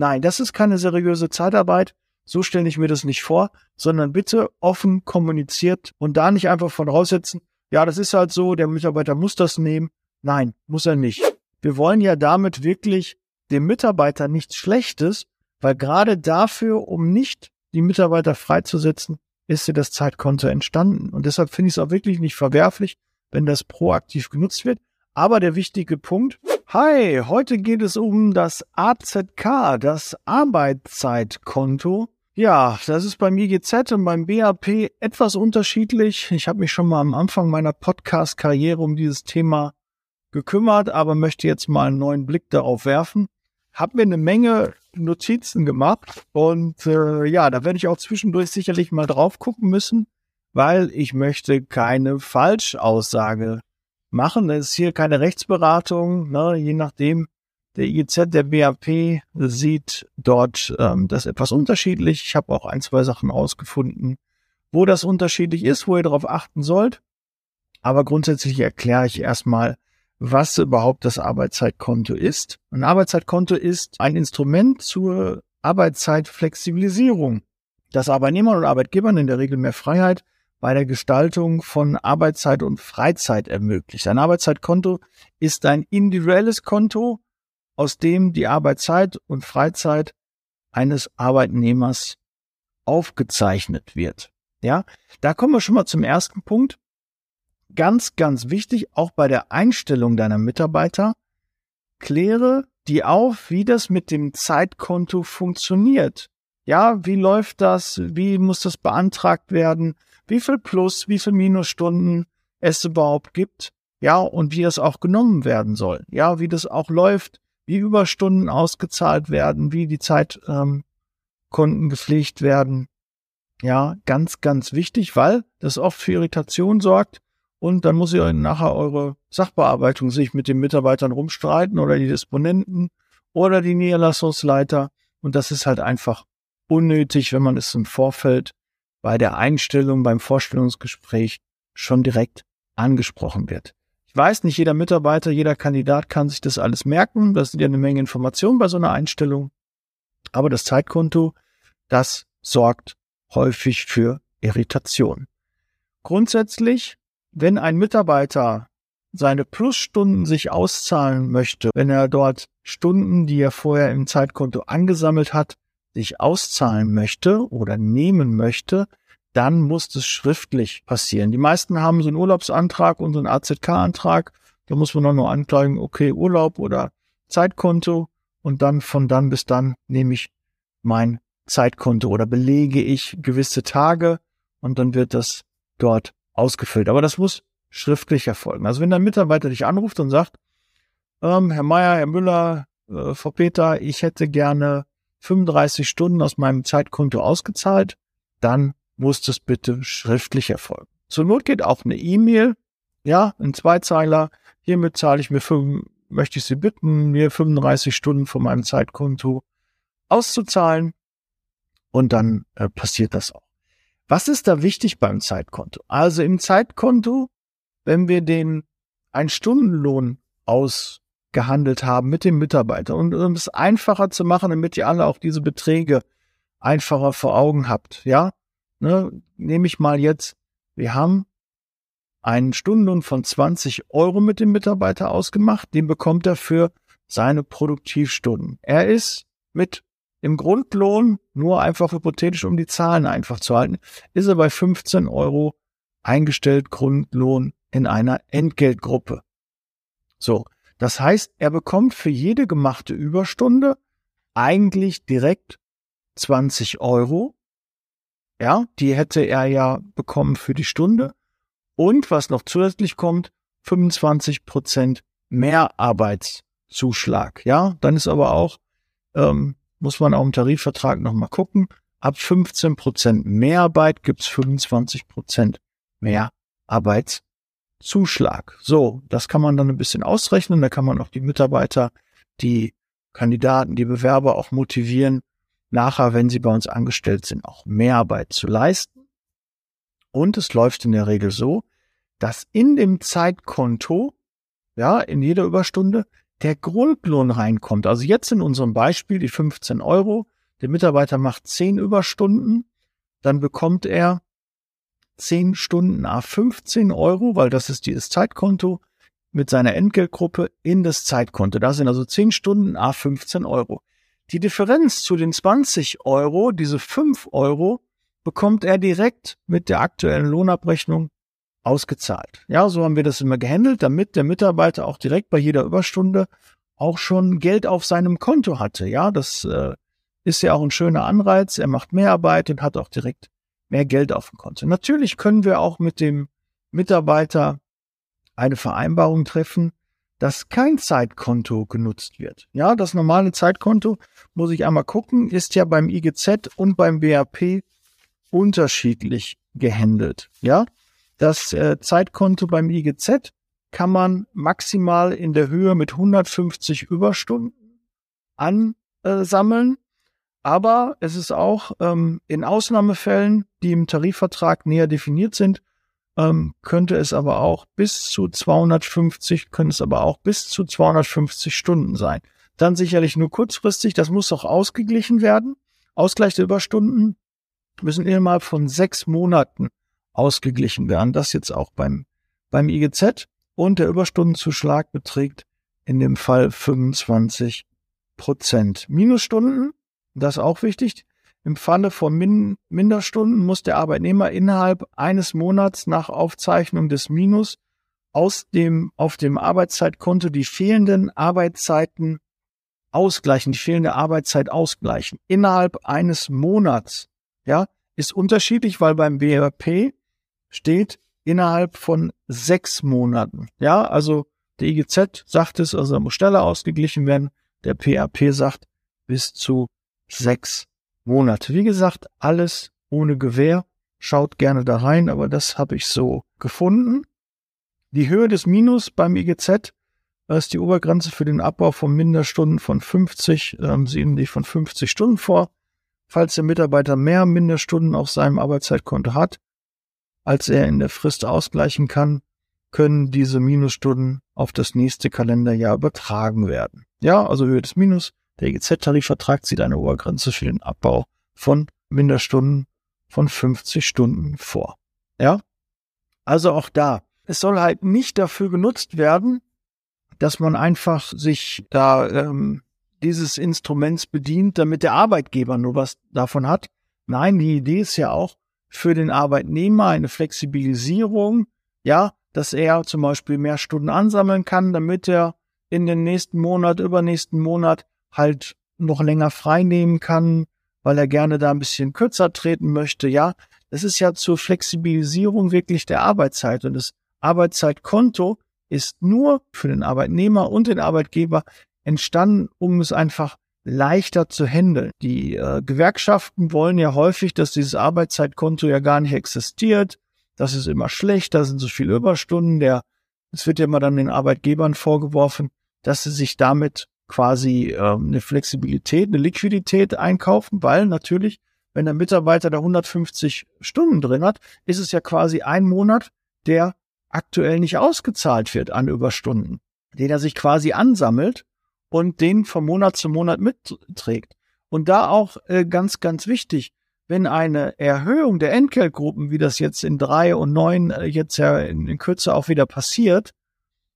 Nein, das ist keine seriöse Zeitarbeit. So stelle ich mir das nicht vor, sondern bitte offen kommuniziert und da nicht einfach von raussetzen, ja, das ist halt so, der Mitarbeiter muss das nehmen. Nein, muss er nicht. Wir wollen ja damit wirklich dem Mitarbeiter nichts Schlechtes, weil gerade dafür, um nicht die Mitarbeiter freizusetzen, ist dir das Zeitkonto entstanden. Und deshalb finde ich es auch wirklich nicht verwerflich, wenn das proaktiv genutzt wird. Aber der wichtige Punkt, hi, heute geht es um das AZK, das Arbeitszeitkonto. Ja, das ist beim IGZ und beim BAP etwas unterschiedlich. Ich habe mich schon mal am Anfang meiner Podcast-Karriere um dieses Thema gekümmert, aber möchte jetzt mal einen neuen Blick darauf werfen. Hab mir eine Menge Notizen gemacht und äh, ja, da werde ich auch zwischendurch sicherlich mal drauf gucken müssen, weil ich möchte keine Falschaussage machen. Das ist hier keine Rechtsberatung, ne, je nachdem. Der IGZ, der BAP sieht dort ähm, das etwas unterschiedlich. Ich habe auch ein, zwei Sachen ausgefunden, wo das unterschiedlich ist, wo ihr darauf achten sollt. Aber grundsätzlich erkläre ich erstmal, was überhaupt das Arbeitszeitkonto ist. Ein Arbeitszeitkonto ist ein Instrument zur Arbeitszeitflexibilisierung, das Arbeitnehmern und Arbeitgebern in der Regel mehr Freiheit bei der Gestaltung von Arbeitszeit und Freizeit ermöglicht. Ein Arbeitszeitkonto ist ein individuelles Konto, aus dem die Arbeitszeit und Freizeit eines Arbeitnehmers aufgezeichnet wird. Ja, da kommen wir schon mal zum ersten Punkt ganz, ganz wichtig, auch bei der Einstellung deiner Mitarbeiter, kläre die auf, wie das mit dem Zeitkonto funktioniert. Ja, wie läuft das? Wie muss das beantragt werden? Wie viel Plus, wie viel Minusstunden es überhaupt gibt? Ja, und wie es auch genommen werden soll. Ja, wie das auch läuft, wie Überstunden ausgezahlt werden, wie die Zeitkonten ähm, gepflegt werden. Ja, ganz, ganz wichtig, weil das oft für Irritation sorgt und dann muss ihr nachher eure Sachbearbeitung sich mit den Mitarbeitern rumstreiten oder die Disponenten oder die Niederlassungsleiter. Und das ist halt einfach unnötig, wenn man es im Vorfeld bei der Einstellung, beim Vorstellungsgespräch schon direkt angesprochen wird. Ich weiß, nicht jeder Mitarbeiter, jeder Kandidat kann sich das alles merken. Das sind ja eine Menge Informationen bei so einer Einstellung. Aber das Zeitkonto, das sorgt häufig für Irritation. Grundsätzlich wenn ein Mitarbeiter seine Plusstunden sich auszahlen möchte, wenn er dort Stunden, die er vorher im Zeitkonto angesammelt hat, sich auszahlen möchte oder nehmen möchte, dann muss das schriftlich passieren. Die meisten haben so einen Urlaubsantrag und so einen AZK-Antrag. Da muss man dann nur anklicken, okay, Urlaub oder Zeitkonto und dann von dann bis dann nehme ich mein Zeitkonto oder belege ich gewisse Tage und dann wird das dort ausgefüllt. Aber das muss schriftlich erfolgen. Also wenn dein Mitarbeiter dich anruft und sagt, ähm, Herr Meier, Herr Müller, äh, Frau Peter, ich hätte gerne 35 Stunden aus meinem Zeitkonto ausgezahlt, dann muss das bitte schriftlich erfolgen. Zur Not geht auch eine E-Mail, ja, ein Zweizeiler. Hiermit zahle ich mir, fünf, möchte ich Sie bitten, mir 35 Stunden von meinem Zeitkonto auszuzahlen. Und dann äh, passiert das auch. Was ist da wichtig beim Zeitkonto? Also im Zeitkonto, wenn wir den ein Stundenlohn ausgehandelt haben mit dem Mitarbeiter und um es einfacher zu machen, damit ihr alle auch diese Beträge einfacher vor Augen habt, ja, ne, nehme ich mal jetzt, wir haben einen Stundenlohn von 20 Euro mit dem Mitarbeiter ausgemacht, den bekommt er für seine Produktivstunden. Er ist mit im Grundlohn, nur einfach hypothetisch, um die Zahlen einfach zu halten, ist er bei 15 Euro eingestellt Grundlohn in einer Entgeltgruppe. So. Das heißt, er bekommt für jede gemachte Überstunde eigentlich direkt 20 Euro. Ja, die hätte er ja bekommen für die Stunde. Und was noch zusätzlich kommt, 25 Prozent Mehrarbeitszuschlag. Ja, dann ist aber auch ähm, muss man auch im Tarifvertrag nochmal gucken. Ab 15 Prozent Mehrarbeit gibt's 25 Prozent mehr Arbeitszuschlag. So, das kann man dann ein bisschen ausrechnen. Da kann man auch die Mitarbeiter, die Kandidaten, die Bewerber auch motivieren, nachher, wenn sie bei uns angestellt sind, auch Mehrarbeit zu leisten. Und es läuft in der Regel so, dass in dem Zeitkonto, ja, in jeder Überstunde der Grundlohn reinkommt. Also jetzt in unserem Beispiel die 15 Euro. Der Mitarbeiter macht 10 Überstunden, dann bekommt er 10 Stunden a 15 Euro, weil das ist dieses Zeitkonto mit seiner Entgeltgruppe in das Zeitkonto. Da sind also 10 Stunden a 15 Euro. Die Differenz zu den 20 Euro, diese 5 Euro, bekommt er direkt mit der aktuellen Lohnabrechnung ausgezahlt. Ja, so haben wir das immer gehandelt, damit der Mitarbeiter auch direkt bei jeder Überstunde auch schon Geld auf seinem Konto hatte. Ja, das äh, ist ja auch ein schöner Anreiz. Er macht mehr Arbeit und hat auch direkt mehr Geld auf dem Konto. Natürlich können wir auch mit dem Mitarbeiter eine Vereinbarung treffen, dass kein Zeitkonto genutzt wird. Ja, das normale Zeitkonto, muss ich einmal gucken, ist ja beim IGZ und beim BAP unterschiedlich gehandelt. Ja, das äh, Zeitkonto beim IGZ kann man maximal in der Höhe mit 150 Überstunden ansammeln. Aber es ist auch ähm, in Ausnahmefällen, die im Tarifvertrag näher definiert sind, ähm, könnte es aber auch bis zu 250, können es aber auch bis zu 250 Stunden sein. Dann sicherlich nur kurzfristig, das muss auch ausgeglichen werden. Ausgleich der Überstunden müssen innerhalb von sechs Monaten ausgeglichen werden. Das jetzt auch beim, beim IGZ. Und der Überstundenzuschlag beträgt in dem Fall 25 Prozent. Minusstunden, das ist auch wichtig. Im Falle von Min Minderstunden muss der Arbeitnehmer innerhalb eines Monats nach Aufzeichnung des Minus aus dem, auf dem Arbeitszeitkonto die fehlenden Arbeitszeiten ausgleichen, die fehlende Arbeitszeit ausgleichen. Innerhalb eines Monats, ja, ist unterschiedlich, weil beim BRP steht innerhalb von sechs Monaten. Ja, also der IGZ sagt es, also muss schneller ausgeglichen werden. Der PAP sagt bis zu sechs Monate. Wie gesagt, alles ohne Gewähr. Schaut gerne da rein, aber das habe ich so gefunden. Die Höhe des Minus beim IGZ ist die Obergrenze für den Abbau von Minderstunden von 50, ähm, sehen die von 50 Stunden vor. Falls der Mitarbeiter mehr Minderstunden auf seinem Arbeitszeitkonto hat, als er in der Frist ausgleichen kann, können diese Minusstunden auf das nächste Kalenderjahr übertragen werden. Ja, also Höhe des Minus. Der EGZ-Tarifvertrag sieht eine Obergrenze für den Abbau von Minderstunden von 50 Stunden vor. Ja, also auch da. Es soll halt nicht dafür genutzt werden, dass man einfach sich da ähm, dieses Instruments bedient, damit der Arbeitgeber nur was davon hat. Nein, die Idee ist ja auch, für den Arbeitnehmer eine Flexibilisierung, ja, dass er zum Beispiel mehr Stunden ansammeln kann, damit er in den nächsten Monat, übernächsten Monat halt noch länger frei nehmen kann, weil er gerne da ein bisschen kürzer treten möchte, ja. Das ist ja zur Flexibilisierung wirklich der Arbeitszeit und das Arbeitszeitkonto ist nur für den Arbeitnehmer und den Arbeitgeber entstanden, um es einfach leichter zu handeln. Die äh, Gewerkschaften wollen ja häufig, dass dieses Arbeitszeitkonto ja gar nicht existiert. Das ist immer schlecht, da sind so viele Überstunden. Der, es wird ja immer dann den Arbeitgebern vorgeworfen, dass sie sich damit quasi äh, eine Flexibilität, eine Liquidität einkaufen, weil natürlich, wenn der Mitarbeiter da 150 Stunden drin hat, ist es ja quasi ein Monat, der aktuell nicht ausgezahlt wird an Überstunden, den er sich quasi ansammelt und den von Monat zu Monat mitträgt. Und da auch äh, ganz, ganz wichtig, wenn eine Erhöhung der Entgeltgruppen, wie das jetzt in drei und neun äh, jetzt ja in, in Kürze auch wieder passiert,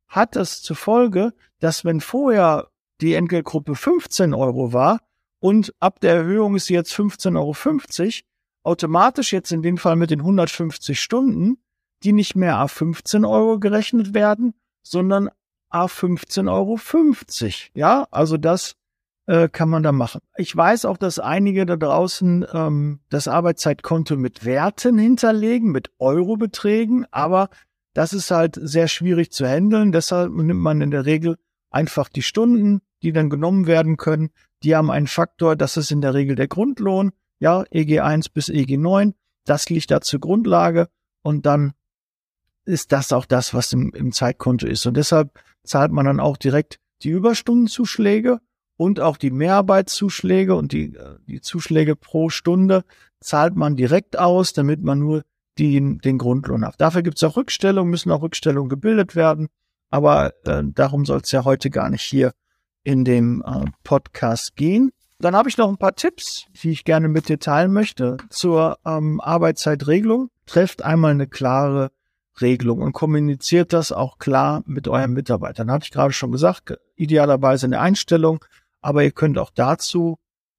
hat das zur Folge, dass wenn vorher die Entgeltgruppe 15 Euro war und ab der Erhöhung ist sie jetzt 15,50 Euro, automatisch jetzt in dem Fall mit den 150 Stunden, die nicht mehr auf 15 Euro gerechnet werden, sondern A 15,50 Euro. Ja, also das äh, kann man da machen. Ich weiß auch, dass einige da draußen ähm, das Arbeitszeitkonto mit Werten hinterlegen, mit Eurobeträgen, aber das ist halt sehr schwierig zu handeln. Deshalb nimmt man in der Regel einfach die Stunden, die dann genommen werden können. Die haben einen Faktor, das ist in der Regel der Grundlohn, ja, EG 1 bis EG 9. Das liegt da zur Grundlage und dann ist das auch das, was im, im Zeitkonto ist. Und deshalb zahlt man dann auch direkt die Überstundenzuschläge und auch die Mehrarbeitszuschläge und die, äh, die Zuschläge pro Stunde zahlt man direkt aus, damit man nur die, den Grundlohn hat. Dafür gibt es auch Rückstellungen, müssen auch Rückstellungen gebildet werden. Aber äh, darum soll es ja heute gar nicht hier in dem äh, Podcast gehen. Dann habe ich noch ein paar Tipps, die ich gerne mit dir teilen möchte zur ähm, Arbeitszeitregelung. Trefft einmal eine klare Regelung und kommuniziert das auch klar mit euren Mitarbeitern. Hatte ich gerade schon gesagt, idealerweise eine Einstellung, aber ihr könnt auch dazu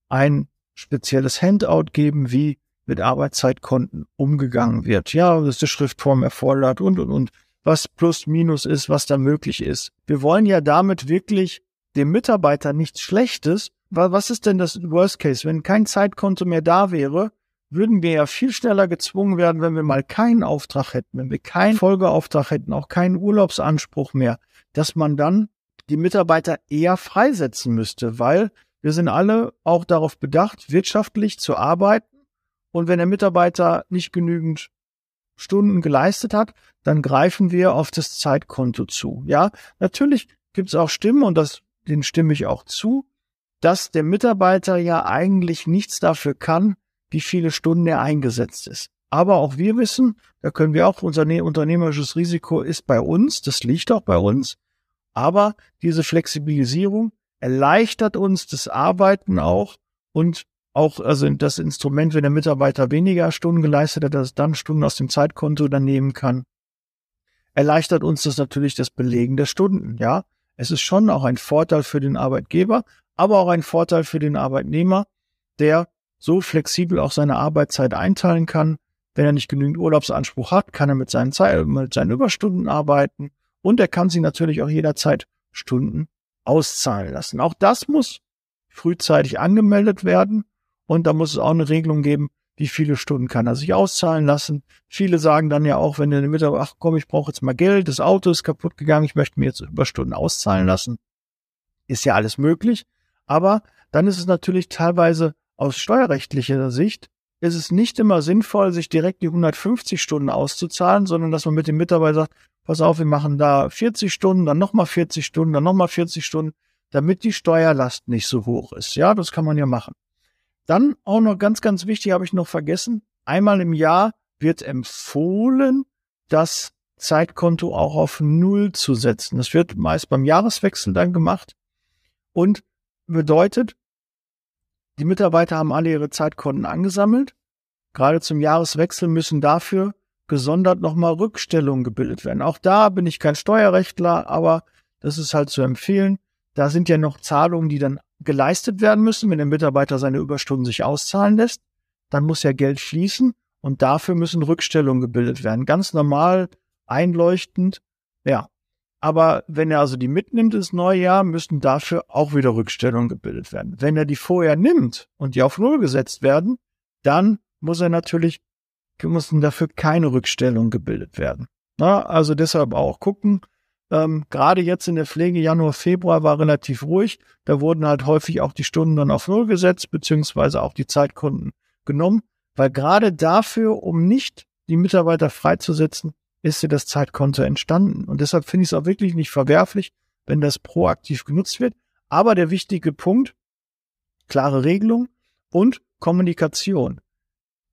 ein spezielles Handout geben, wie mit Arbeitszeitkonten umgegangen wird. Ja, dass die Schriftform erfordert und, und, und, was plus minus ist, was da möglich ist. Wir wollen ja damit wirklich dem Mitarbeiter nichts Schlechtes. Was ist denn das Worst Case? Wenn kein Zeitkonto mehr da wäre, würden wir ja viel schneller gezwungen werden, wenn wir mal keinen Auftrag hätten, wenn wir keinen Folgeauftrag hätten, auch keinen Urlaubsanspruch mehr, dass man dann die Mitarbeiter eher freisetzen müsste, weil wir sind alle auch darauf bedacht, wirtschaftlich zu arbeiten. Und wenn der Mitarbeiter nicht genügend Stunden geleistet hat, dann greifen wir auf das Zeitkonto zu. Ja, natürlich gibt es auch Stimmen und das, den stimme ich auch zu, dass der Mitarbeiter ja eigentlich nichts dafür kann, wie viele Stunden er eingesetzt ist. Aber auch wir wissen, da können wir auch, unser ne-, unternehmerisches Risiko ist bei uns, das liegt auch bei uns. Aber diese Flexibilisierung erleichtert uns das Arbeiten auch und auch, also das Instrument, wenn der Mitarbeiter weniger Stunden geleistet hat, dass dann Stunden aus dem Zeitkonto dann nehmen kann, erleichtert uns das natürlich das Belegen der Stunden, ja. Es ist schon auch ein Vorteil für den Arbeitgeber, aber auch ein Vorteil für den Arbeitnehmer, der so flexibel auch seine Arbeitszeit einteilen kann. Wenn er nicht genügend Urlaubsanspruch hat, kann er mit seinen, Zeit, mit seinen Überstunden arbeiten und er kann sie natürlich auch jederzeit Stunden auszahlen lassen. Auch das muss frühzeitig angemeldet werden und da muss es auch eine Regelung geben, wie viele Stunden kann er sich auszahlen lassen. Viele sagen dann ja auch, wenn der Mitarbeiter, ach komm, ich brauche jetzt mal Geld, das Auto ist kaputt gegangen, ich möchte mir jetzt Überstunden auszahlen lassen. Ist ja alles möglich. Aber dann ist es natürlich teilweise aus steuerrechtlicher Sicht ist es nicht immer sinnvoll, sich direkt die 150 Stunden auszuzahlen, sondern dass man mit dem Mitarbeiter sagt, pass auf, wir machen da 40 Stunden, dann nochmal 40 Stunden, dann nochmal 40 Stunden, damit die Steuerlast nicht so hoch ist. Ja, das kann man ja machen. Dann auch noch ganz, ganz wichtig, habe ich noch vergessen, einmal im Jahr wird empfohlen, das Zeitkonto auch auf Null zu setzen. Das wird meist beim Jahreswechsel dann gemacht und bedeutet, die Mitarbeiter haben alle ihre Zeitkonten angesammelt. Gerade zum Jahreswechsel müssen dafür gesondert nochmal Rückstellungen gebildet werden. Auch da bin ich kein Steuerrechtler, aber das ist halt zu empfehlen. Da sind ja noch Zahlungen, die dann geleistet werden müssen, wenn der Mitarbeiter seine Überstunden sich auszahlen lässt. Dann muss ja Geld fließen und dafür müssen Rückstellungen gebildet werden. Ganz normal, einleuchtend. Ja, aber wenn er also die mitnimmt ins neue Jahr, müssen dafür auch wieder Rückstellungen gebildet werden. Wenn er die vorher nimmt und die auf Null gesetzt werden, dann muss er natürlich, müssen dafür keine Rückstellungen gebildet werden. Na, also deshalb auch gucken. Ähm, Gerade jetzt in der Pflege Januar, Februar war relativ ruhig. Da wurden halt häufig auch die Stunden dann auf Null gesetzt, beziehungsweise auch die Zeitkunden genommen, weil gerade dafür, um nicht die Mitarbeiter freizusetzen, ist dir das Zeitkonto entstanden. Und deshalb finde ich es auch wirklich nicht verwerflich, wenn das proaktiv genutzt wird. Aber der wichtige Punkt, klare Regelung und Kommunikation.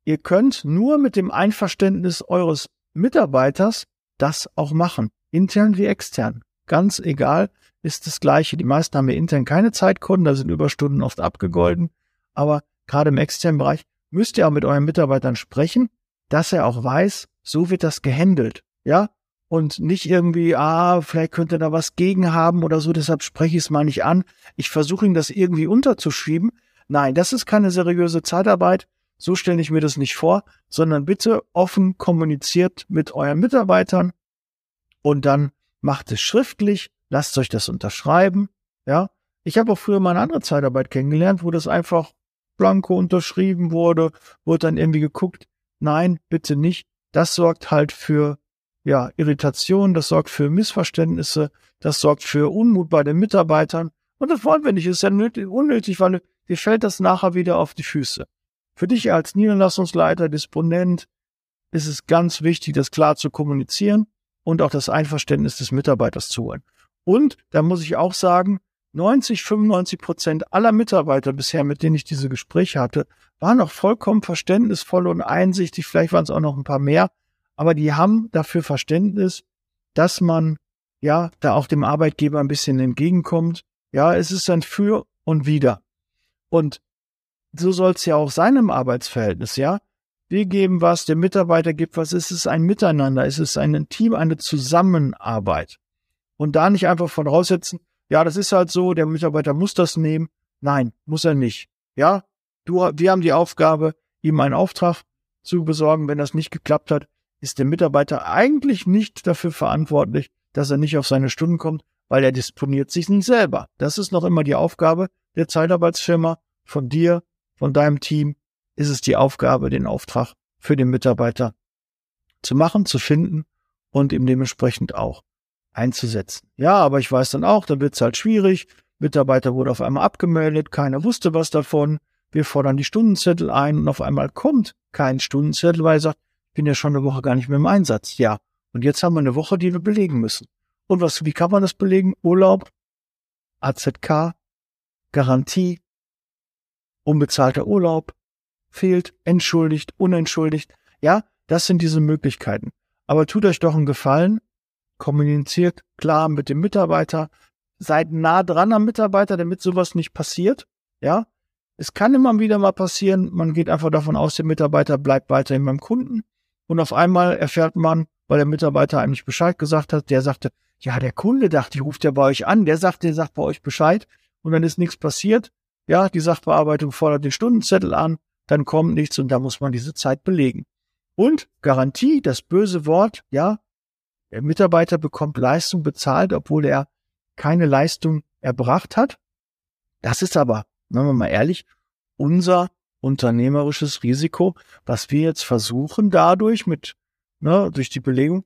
Ihr könnt nur mit dem Einverständnis eures Mitarbeiters das auch machen. Intern wie extern. Ganz egal, ist das Gleiche. Die meisten haben ja intern keine Zeitkunden, da sind Überstunden oft abgegolten. Aber gerade im externen Bereich müsst ihr auch mit euren Mitarbeitern sprechen, dass er auch weiß, so wird das gehandelt, ja? Und nicht irgendwie, ah, vielleicht könnte da was gegen haben oder so, deshalb spreche ich es mal nicht an. Ich versuche ihm das irgendwie unterzuschieben. Nein, das ist keine seriöse Zeitarbeit. So stelle ich mir das nicht vor, sondern bitte offen kommuniziert mit euren Mitarbeitern und dann macht es schriftlich, lasst euch das unterschreiben, ja? Ich habe auch früher mal eine andere Zeitarbeit kennengelernt, wo das einfach blanko unterschrieben wurde, wurde dann irgendwie geguckt, nein, bitte nicht, das sorgt halt für ja, Irritation, das sorgt für Missverständnisse, das sorgt für Unmut bei den Mitarbeitern. Und das wollen wir nicht. Das ist ja nötig, unnötig, weil dir fällt das nachher wieder auf die Füße. Für dich als Niederlassungsleiter, Disponent ist es ganz wichtig, das klar zu kommunizieren und auch das Einverständnis des Mitarbeiters zu holen. Und da muss ich auch sagen, 90, 95 Prozent aller Mitarbeiter bisher, mit denen ich diese Gespräche hatte, waren auch vollkommen verständnisvoll und einsichtig. Vielleicht waren es auch noch ein paar mehr, aber die haben dafür Verständnis, dass man ja, da auch dem Arbeitgeber ein bisschen entgegenkommt. Ja, es ist ein Für und Wider. Und so soll es ja auch sein im Arbeitsverhältnis, ja. Wir geben was, der Mitarbeiter gibt was, es ist ein Miteinander, es ist ein Team, eine Zusammenarbeit. Und da nicht einfach von raussetzen, ja, das ist halt so, der Mitarbeiter muss das nehmen. Nein, muss er nicht. Ja, du, wir haben die Aufgabe, ihm einen Auftrag zu besorgen. Wenn das nicht geklappt hat, ist der Mitarbeiter eigentlich nicht dafür verantwortlich, dass er nicht auf seine Stunden kommt, weil er disponiert sich nicht selber. Das ist noch immer die Aufgabe der Zeitarbeitsfirma, von dir, von deinem Team, ist es die Aufgabe, den Auftrag für den Mitarbeiter zu machen, zu finden und ihm dementsprechend auch einzusetzen. Ja, aber ich weiß dann auch, dann wird es halt schwierig. Mitarbeiter wurde auf einmal abgemeldet, keiner wusste was davon. Wir fordern die Stundenzettel ein und auf einmal kommt kein Stundenzettel, weil er sagt, ich bin ja schon eine Woche gar nicht mehr im Einsatz. Ja, und jetzt haben wir eine Woche, die wir belegen müssen. Und was, wie kann man das belegen? Urlaub, AZK, Garantie, unbezahlter Urlaub, fehlt, entschuldigt, unentschuldigt. Ja, das sind diese Möglichkeiten. Aber tut euch doch einen Gefallen, kommuniziert klar mit dem Mitarbeiter, seid nah dran am Mitarbeiter, damit sowas nicht passiert. Ja, es kann immer wieder mal passieren, man geht einfach davon aus, der Mitarbeiter bleibt weiterhin beim Kunden und auf einmal erfährt man, weil der Mitarbeiter einem nicht Bescheid gesagt hat, der sagte, ja, der Kunde dachte, ich ruft ja bei euch an, der sagt, der sagt bei euch Bescheid und dann ist nichts passiert. Ja, die Sachbearbeitung fordert den Stundenzettel an, dann kommt nichts und da muss man diese Zeit belegen. Und Garantie, das böse Wort, ja, der Mitarbeiter bekommt Leistung bezahlt, obwohl er keine Leistung erbracht hat. Das ist aber, sagen wir mal ehrlich, unser unternehmerisches Risiko, was wir jetzt versuchen dadurch mit ne, durch die Belegung,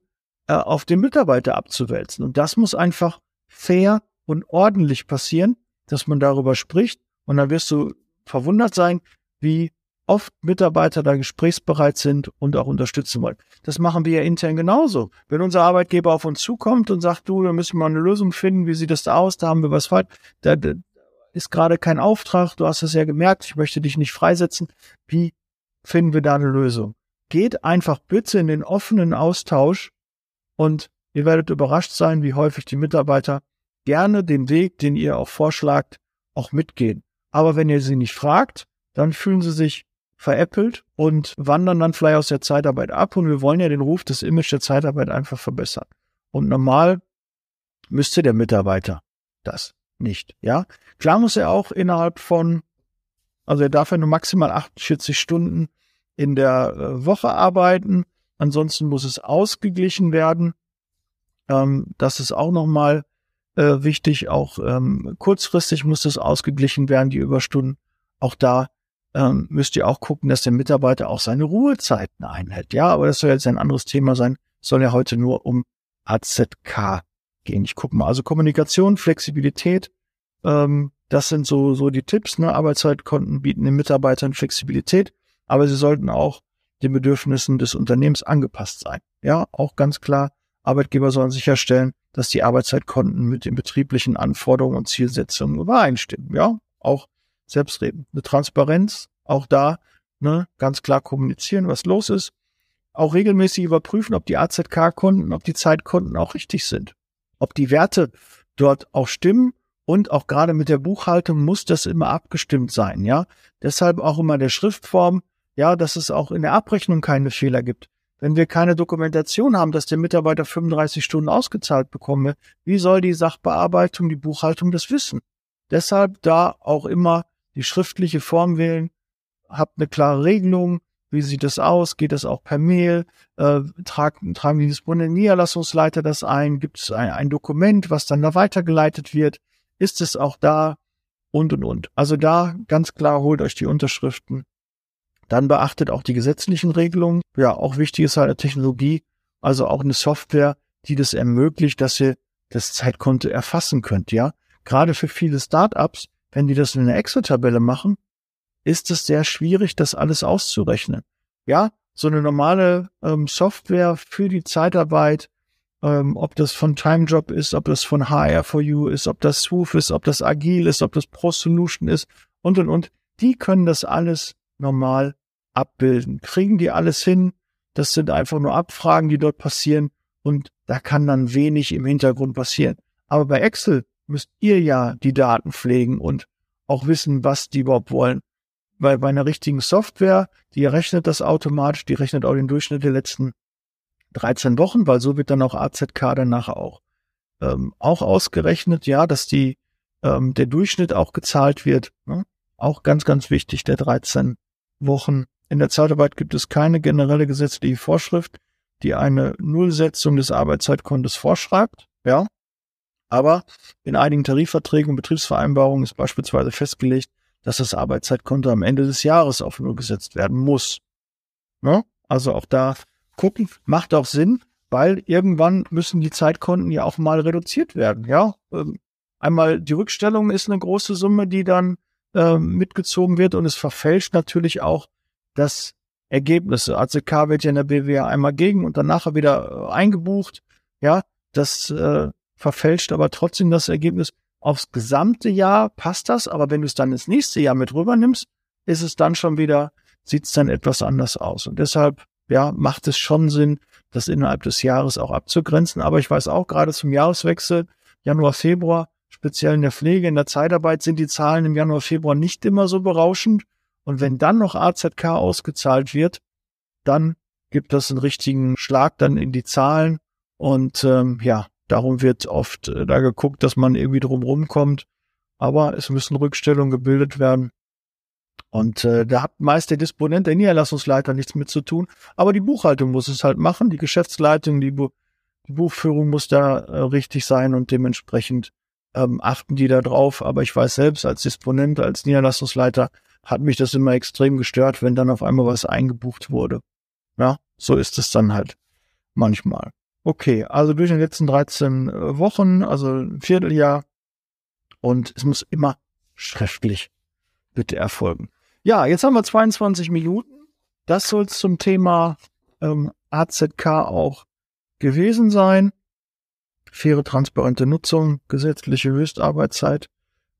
äh, auf den Mitarbeiter abzuwälzen. Und das muss einfach fair und ordentlich passieren, dass man darüber spricht. Und dann wirst du verwundert sein, wie oft Mitarbeiter da gesprächsbereit sind und auch unterstützen wollen. Das machen wir ja intern genauso. Wenn unser Arbeitgeber auf uns zukommt und sagt, du, da müssen wir eine Lösung finden, wie sieht das da aus, da haben wir was falsch, da ist gerade kein Auftrag, du hast es ja gemerkt, ich möchte dich nicht freisetzen. Wie finden wir da eine Lösung? geht einfach bitte in den offenen Austausch und ihr werdet überrascht sein, wie häufig die Mitarbeiter gerne den Weg, den ihr auch vorschlagt, auch mitgehen. Aber wenn ihr sie nicht fragt, dann fühlen sie sich veräppelt und wandern dann vielleicht aus der Zeitarbeit ab und wir wollen ja den Ruf des Image der Zeitarbeit einfach verbessern. Und normal müsste der Mitarbeiter das nicht, ja. Klar muss er auch innerhalb von, also er darf ja nur maximal 48 Stunden in der äh, Woche arbeiten. Ansonsten muss es ausgeglichen werden. Ähm, das ist auch nochmal äh, wichtig. Auch ähm, kurzfristig muss das ausgeglichen werden, die Überstunden. Auch da ähm, müsst ihr auch gucken, dass der Mitarbeiter auch seine Ruhezeiten einhält. Ja, aber das soll jetzt ein anderes Thema sein. Soll ja heute nur um AZK gehen. Ich gucke mal. Also Kommunikation, Flexibilität, ähm, das sind so, so die Tipps. Ne? Arbeitszeitkonten bieten den Mitarbeitern Flexibilität aber sie sollten auch den Bedürfnissen des Unternehmens angepasst sein. Ja, auch ganz klar, Arbeitgeber sollen sicherstellen, dass die Arbeitszeitkonten mit den betrieblichen Anforderungen und Zielsetzungen übereinstimmen. Ja, auch selbstreden. Eine Transparenz, auch da, ne, ganz klar kommunizieren, was los ist. Auch regelmäßig überprüfen, ob die AZK-Konten, ob die Zeitkonten auch richtig sind. Ob die Werte dort auch stimmen und auch gerade mit der Buchhaltung muss das immer abgestimmt sein, ja. Deshalb auch immer der Schriftform ja, dass es auch in der Abrechnung keine Fehler gibt. Wenn wir keine Dokumentation haben, dass der Mitarbeiter 35 Stunden ausgezahlt bekomme, wie soll die Sachbearbeitung, die Buchhaltung das wissen? Deshalb da auch immer die schriftliche Form wählen, habt eine klare Regelung, wie sieht das aus? Geht das auch per Mail? Äh, tragen, tragen die Disponenten Niederlassungsleiter das ein? Gibt es ein, ein, Dokument, was dann da weitergeleitet wird? Ist es auch da? Und, und, und. Also da ganz klar holt euch die Unterschriften dann beachtet auch die gesetzlichen Regelungen. Ja, auch wichtig ist halt eine Technologie, also auch eine Software, die das ermöglicht, dass ihr das Zeitkonto erfassen könnt, ja. Gerade für viele Startups, wenn die das in einer Excel-Tabelle machen, ist es sehr schwierig, das alles auszurechnen. Ja, so eine normale ähm, Software für die Zeitarbeit, ähm, ob das von TimeJob ist, ob das von HR4U ist, ob das Swoof ist, ob das Agil ist, ob das Pro Solution ist und und und, die können das alles normal abbilden. Kriegen die alles hin? Das sind einfach nur Abfragen, die dort passieren und da kann dann wenig im Hintergrund passieren. Aber bei Excel müsst ihr ja die Daten pflegen und auch wissen, was die überhaupt wollen. Weil bei einer richtigen Software, die rechnet das automatisch, die rechnet auch den Durchschnitt der letzten 13 Wochen, weil so wird dann auch AZK danach auch, ähm, auch ausgerechnet, ja, dass die, ähm, der Durchschnitt auch gezahlt wird. Ne? Auch ganz, ganz wichtig, der 13 Wochen. In der Zeitarbeit gibt es keine generelle gesetzliche Vorschrift, die eine Nullsetzung des Arbeitszeitkontos vorschreibt, ja. Aber in einigen Tarifverträgen und Betriebsvereinbarungen ist beispielsweise festgelegt, dass das Arbeitszeitkonto am Ende des Jahres auf Null gesetzt werden muss. Ne? Also auch da gucken, macht auch Sinn, weil irgendwann müssen die Zeitkonten ja auch mal reduziert werden. Ja, ähm, einmal die Rückstellung ist eine große Summe, die dann äh, mitgezogen wird und es verfälscht natürlich auch das Ergebnisse. ACK wird ja in der BWA einmal gegen und dann nachher wieder äh, eingebucht. Ja, das äh, verfälscht aber trotzdem das Ergebnis. Aufs gesamte Jahr passt das, aber wenn du es dann ins nächste Jahr mit rübernimmst, ist es dann schon wieder, sieht es dann etwas anders aus. Und deshalb, ja, macht es schon Sinn, das innerhalb des Jahres auch abzugrenzen. Aber ich weiß auch gerade zum Jahreswechsel, Januar, Februar, speziell in der Pflege, in der Zeitarbeit sind die Zahlen im Januar, Februar nicht immer so berauschend. Und wenn dann noch AZK ausgezahlt wird, dann gibt das einen richtigen Schlag dann in die Zahlen. Und ähm, ja, darum wird oft äh, da geguckt, dass man irgendwie drum kommt. Aber es müssen Rückstellungen gebildet werden. Und äh, da hat meist der Disponent, der Niederlassungsleiter nichts mit zu tun. Aber die Buchhaltung muss es halt machen. Die Geschäftsleitung, die, Bu die Buchführung muss da äh, richtig sein und dementsprechend ähm, achten die da drauf. Aber ich weiß selbst als Disponent, als Niederlassungsleiter, hat mich das immer extrem gestört, wenn dann auf einmal was eingebucht wurde. Ja, so ist es dann halt manchmal. Okay, also durch die letzten 13 äh, Wochen, also ein Vierteljahr. Und es muss immer schriftlich bitte erfolgen. Ja, jetzt haben wir 22 Minuten. Das soll zum Thema ähm, AZK auch gewesen sein. Faire, transparente Nutzung, gesetzliche Höchstarbeitszeit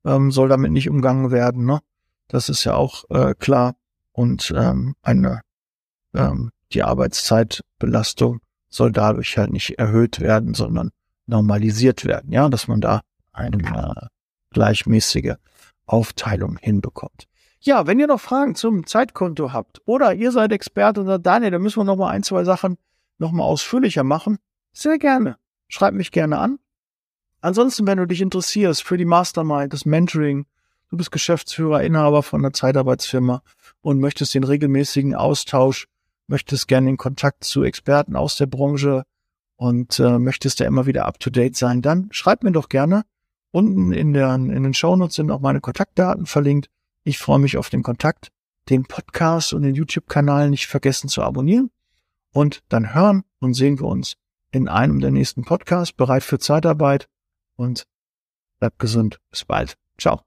ähm, soll damit nicht umgangen werden. Ne? Das ist ja auch äh, klar. Und ähm, eine ähm, die Arbeitszeitbelastung soll dadurch halt nicht erhöht werden, sondern normalisiert werden. Ja, dass man da eine äh, gleichmäßige Aufteilung hinbekommt. Ja, wenn ihr noch Fragen zum Zeitkonto habt oder ihr seid Experte und sagt, Daniel, da müssen wir noch mal ein, zwei Sachen noch mal ausführlicher machen, sehr gerne. Schreibt mich gerne an. Ansonsten, wenn du dich interessierst für die Mastermind, das Mentoring, du bist Geschäftsführer, Inhaber von einer Zeitarbeitsfirma und möchtest den regelmäßigen Austausch, möchtest gerne in Kontakt zu Experten aus der Branche und äh, möchtest da immer wieder up to date sein, dann schreib mir doch gerne. Unten in, der, in den Shownotes sind auch meine Kontaktdaten verlinkt. Ich freue mich auf den Kontakt, den Podcast und den YouTube-Kanal nicht vergessen zu abonnieren. Und dann hören und sehen wir uns in einem der nächsten Podcasts, bereit für Zeitarbeit und bleibt gesund. Bis bald. Ciao.